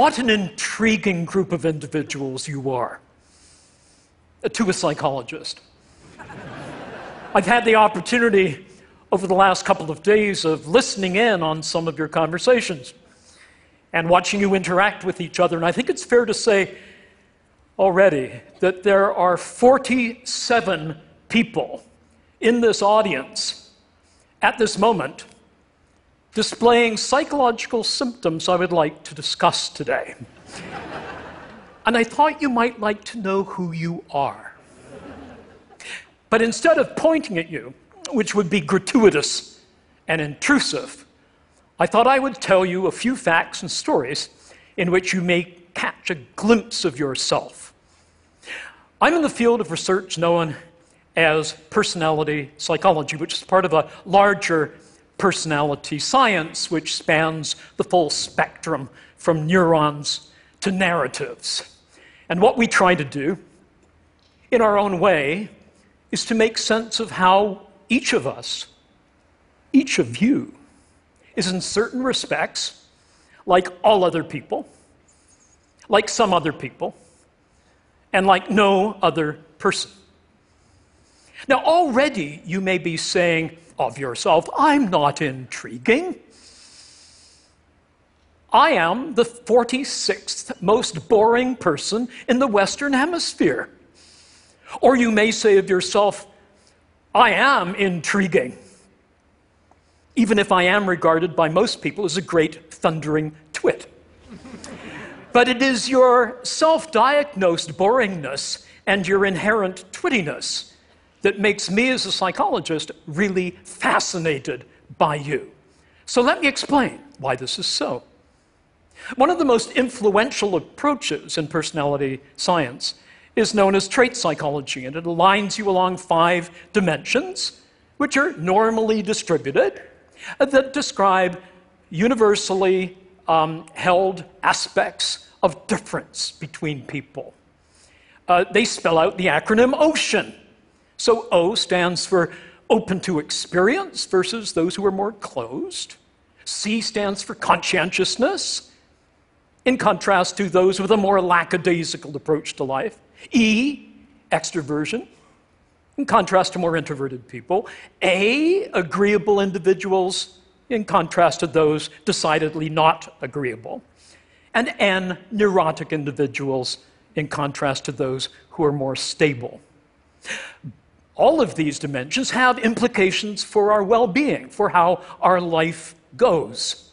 What an intriguing group of individuals you are. Uh, to a psychologist. I've had the opportunity over the last couple of days of listening in on some of your conversations and watching you interact with each other. And I think it's fair to say already that there are 47 people in this audience at this moment displaying psychological symptoms I would like to discuss today. and I thought you might like to know who you are. But instead of pointing at you, which would be gratuitous and intrusive, I thought I would tell you a few facts and stories in which you may catch a glimpse of yourself. I'm in the field of research known as personality psychology, which is part of a larger personality science which spans the full spectrum from neurons to narratives. And what we try to do, in our own way, is to make sense of how each of us, each of you, is in certain respects like all other people, like some other people, and like no other person. Now, already you may be saying of yourself, I'm not intriguing. I am the 46th most boring person in the Western Hemisphere. Or you may say of yourself, I am intriguing, even if I am regarded by most people as a great thundering twit. but it is your self diagnosed boringness and your inherent twittiness that makes me as a psychologist really fascinated by you. So let me explain why this is so. One of the most influential approaches in personality science is known as trait psychology, and it aligns you along five dimensions, which are normally distributed, uh, that describe universally um, held aspects of difference between people. Uh, they spell out the acronym OCEAN. So O stands for open to experience versus those who are more closed. C stands for conscientiousness, in contrast to those with a more lackadaisical approach to life. E, extroversion, in contrast to more introverted people. A, agreeable individuals, in contrast to those decidedly not agreeable. And N, neurotic individuals, in contrast to those who are more stable all of these dimensions have implications for our well being, for how our life goes.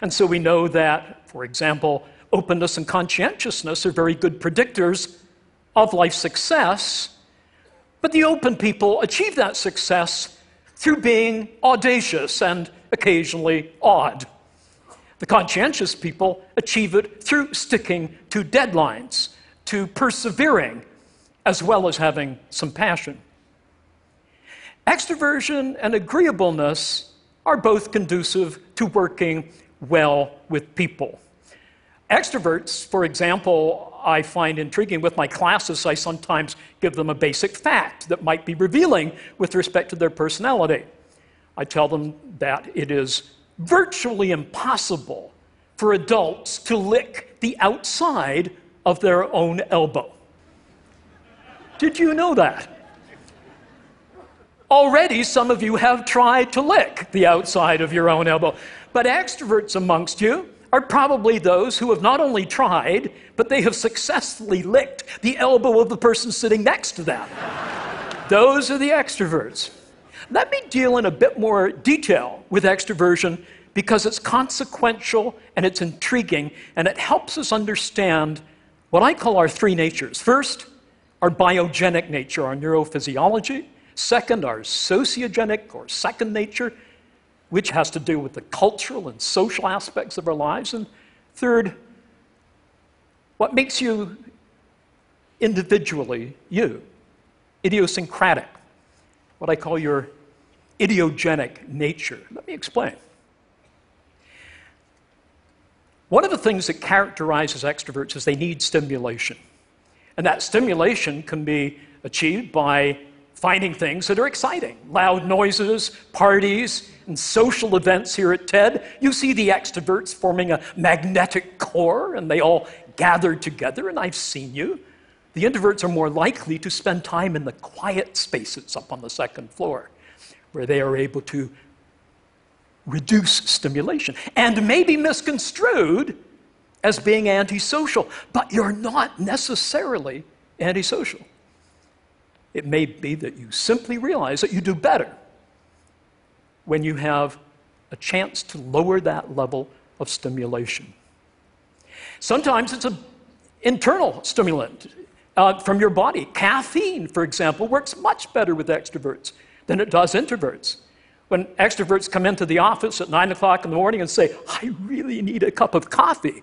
And so we know that, for example, openness and conscientiousness are very good predictors of life success, but the open people achieve that success through being audacious and occasionally odd. The conscientious people achieve it through sticking to deadlines, to persevering, as well as having some passion. Extroversion and agreeableness are both conducive to working well with people. Extroverts, for example, I find intriguing. With my classes, I sometimes give them a basic fact that might be revealing with respect to their personality. I tell them that it is virtually impossible for adults to lick the outside of their own elbow. Did you know that? Already, some of you have tried to lick the outside of your own elbow. But extroverts amongst you are probably those who have not only tried, but they have successfully licked the elbow of the person sitting next to them. those are the extroverts. Let me deal in a bit more detail with extroversion because it's consequential and it's intriguing and it helps us understand what I call our three natures. First, our biogenic nature, our neurophysiology. Second, our sociogenic or second nature, which has to do with the cultural and social aspects of our lives. And third, what makes you individually you, idiosyncratic, what I call your idiogenic nature. Let me explain. One of the things that characterizes extroverts is they need stimulation. And that stimulation can be achieved by finding things that are exciting loud noises, parties, and social events here at TED. You see the extroverts forming a magnetic core and they all gather together, and I've seen you. The introverts are more likely to spend time in the quiet spaces up on the second floor where they are able to reduce stimulation and may be misconstrued as being antisocial, but you're not necessarily antisocial. It may be that you simply realize that you do better when you have a chance to lower that level of stimulation. Sometimes it's an internal stimulant uh, from your body. Caffeine, for example, works much better with extroverts than it does introverts. When extroverts come into the office at 9 o'clock in the morning and say, I really need a cup of coffee,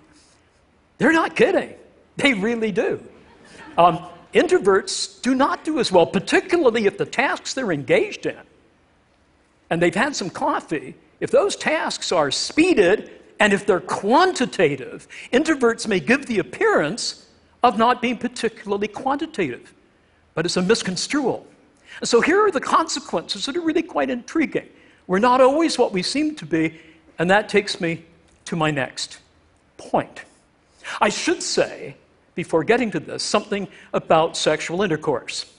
they're not kidding. They really do. Um, Introverts do not do as well, particularly if the tasks they're engaged in and they've had some coffee, if those tasks are speeded and if they're quantitative, introverts may give the appearance of not being particularly quantitative, but it's a misconstrual. So here are the consequences that are really quite intriguing. We're not always what we seem to be, and that takes me to my next point. I should say before getting to this, something about sexual intercourse.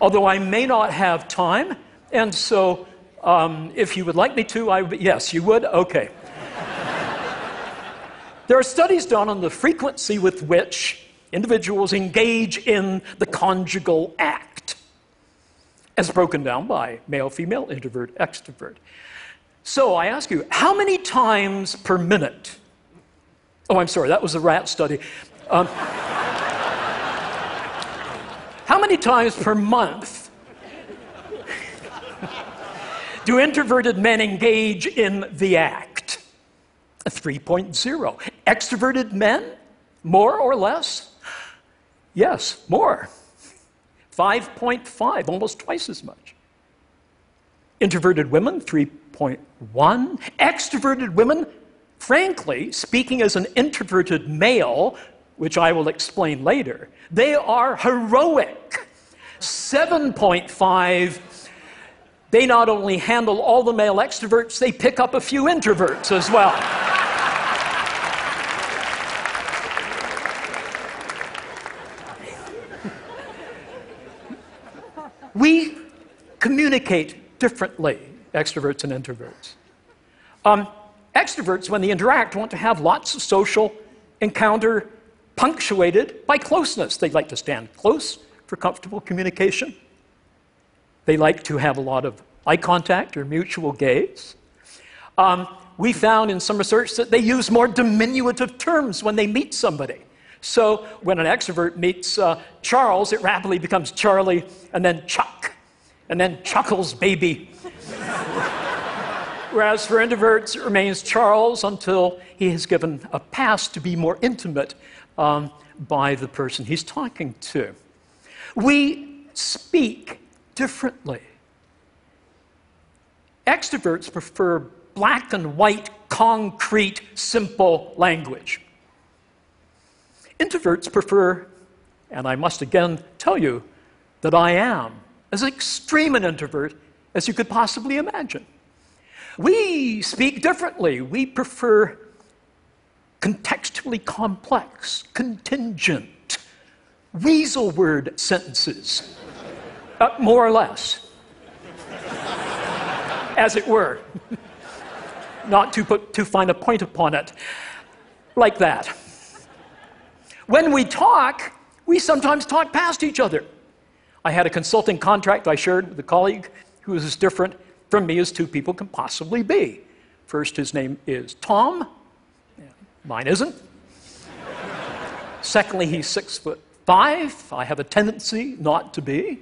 Although I may not have time, and so um, if you would like me to, I yes, you would? Okay. there are studies done on the frequency with which individuals engage in the conjugal act, as broken down by male, female, introvert, extrovert. So I ask you, how many times per minute? Oh, I'm sorry, that was a rat study. Um, how many times per month do introverted men engage in the act? 3.0. Extroverted men, more or less? Yes, more. 5.5, almost twice as much. Introverted women, 3.1. Extroverted women, frankly, speaking as an introverted male, which I will explain later, they are heroic. 7.5, they not only handle all the male extroverts, they pick up a few introverts as well. we communicate differently, extroverts and introverts. Um, extroverts, when they interact, want to have lots of social encounter punctuated by closeness. They like to stand close for comfortable communication. They like to have a lot of eye contact or mutual gaze. Um, we found in some research that they use more diminutive terms when they meet somebody. So when an extrovert meets uh, Charles, it rapidly becomes Charlie, and then Chuck, and then Chuckles baby. Whereas for introverts, it remains Charles until he has given a pass to be more intimate um, by the person he's talking to. We speak differently. Extroverts prefer black and white, concrete, simple language. Introverts prefer, and I must again tell you that I am as extreme an introvert as you could possibly imagine. We speak differently. We prefer complex, contingent, weasel word sentences, uh, more or less, as it were, not to put too fine a point upon it, like that. When we talk, we sometimes talk past each other. I had a consulting contract I shared with a colleague who was as different from me as two people can possibly be. First, his name is Tom, Mine isn't. Secondly, he's six foot five. I have a tendency not to be.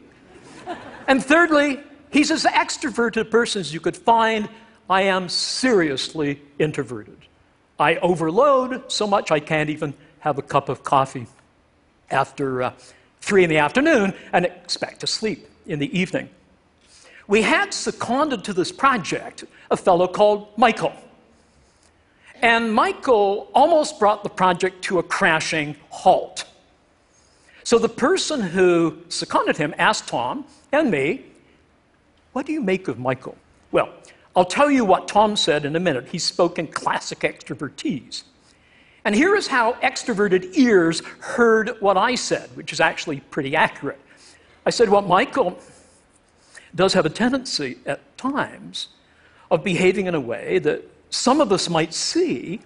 And thirdly, he's as extroverted a person as you could find. I am seriously introverted. I overload so much I can't even have a cup of coffee after uh, three in the afternoon and expect to sleep in the evening. We had seconded to this project a fellow called Michael. And Michael almost brought the project to a crashing halt. So the person who seconded him asked Tom and me, What do you make of Michael? Well, I'll tell you what Tom said in a minute. He spoke in classic extrovertese. And here is how extroverted ears heard what I said, which is actually pretty accurate. I said, Well, Michael does have a tendency at times of behaving in a way that some of us might see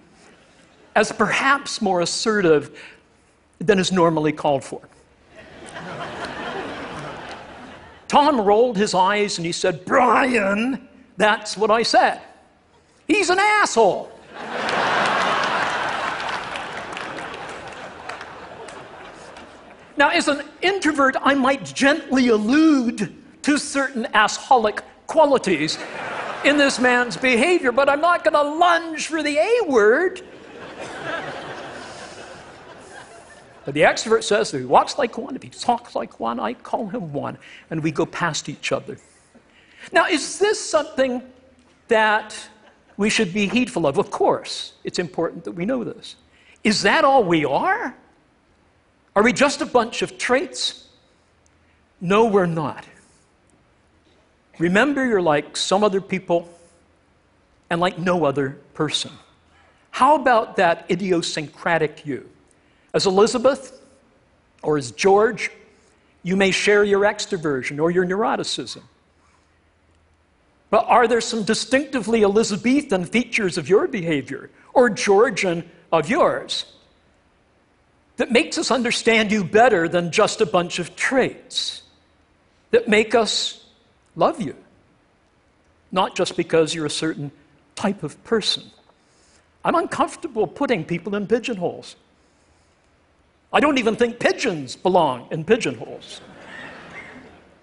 as perhaps more assertive than is normally called for. Tom rolled his eyes and he said, Brian, that's what I said. He's an asshole. now, as an introvert, I might gently allude to certain assholic qualities in this man's behavior, but I'm not going to lunge for the A word. But the extrovert says if he walks like one, if he talks like one, I call him one, and we go past each other. Now, is this something that we should be heedful of? Of course, it's important that we know this. Is that all we are? Are we just a bunch of traits? No, we're not. Remember, you're like some other people and like no other person. How about that idiosyncratic you? As Elizabeth or as George, you may share your extroversion or your neuroticism. But are there some distinctively Elizabethan features of your behavior or Georgian of yours that makes us understand you better than just a bunch of traits that make us love you? Not just because you're a certain type of person. I'm uncomfortable putting people in pigeonholes. I don't even think pigeons belong in pigeonholes.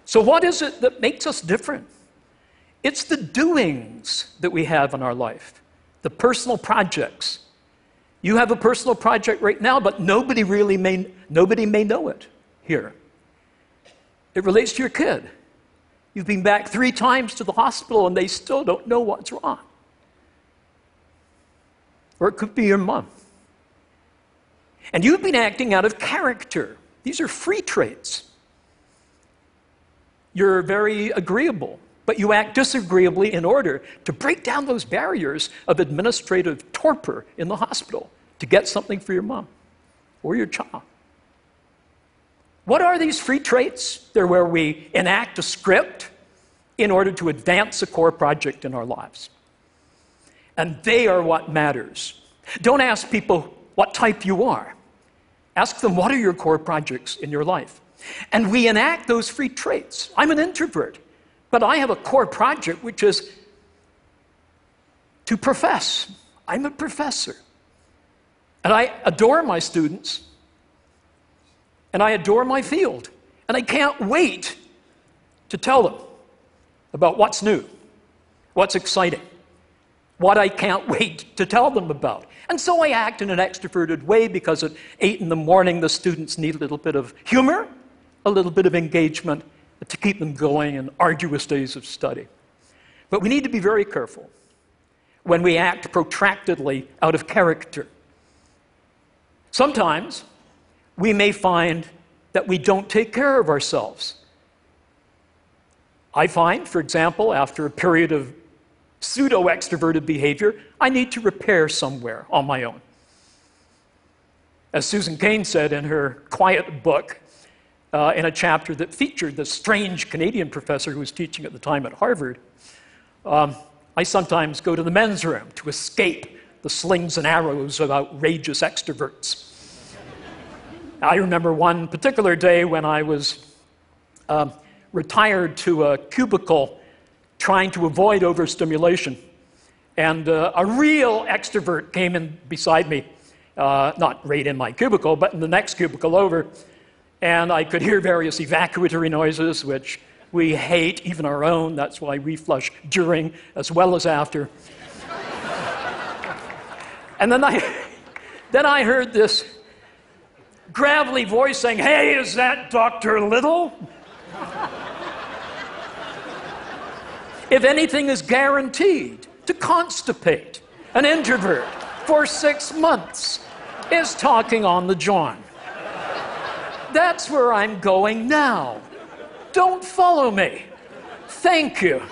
So, what is it that makes us different? It's the doings that we have in our life, the personal projects. You have a personal project right now, but nobody really may, nobody may know it here. It relates to your kid. You've been back three times to the hospital and they still don't know what's wrong. Or it could be your mom. And you've been acting out of character. These are free traits. You're very agreeable, but you act disagreeably in order to break down those barriers of administrative torpor in the hospital to get something for your mom or your child. What are these free traits? They're where we enact a script in order to advance a core project in our lives. And they are what matters. Don't ask people what type you are. Ask them, what are your core projects in your life? And we enact those free traits. I'm an introvert, but I have a core project which is to profess. I'm a professor. And I adore my students, and I adore my field. And I can't wait to tell them about what's new, what's exciting, what I can't wait to tell them about. And so I act in an extroverted way because at 8 in the morning the students need a little bit of humor, a little bit of engagement to keep them going in arduous days of study. But we need to be very careful when we act protractedly out of character. Sometimes we may find that we don't take care of ourselves. I find, for example, after a period of pseudo extroverted behavior, I need to repair somewhere on my own. As Susan Cain said in her quiet book, uh, in a chapter that featured the strange Canadian professor who was teaching at the time at Harvard, um, I sometimes go to the men's room to escape the slings and arrows of outrageous extroverts. I remember one particular day when I was um, retired to a cubicle trying to avoid overstimulation. And uh, a real extrovert came in beside me, uh, not right in my cubicle, but in the next cubicle over. And I could hear various evacuatory noises, which we hate, even our own. That's why we flush during as well as after. and then I, then I heard this gravelly voice saying, Hey, is that Dr. Little? if anything is guaranteed to constipate an introvert for six months, is talking on the John. That's where I'm going now. Don't follow me. Thank you.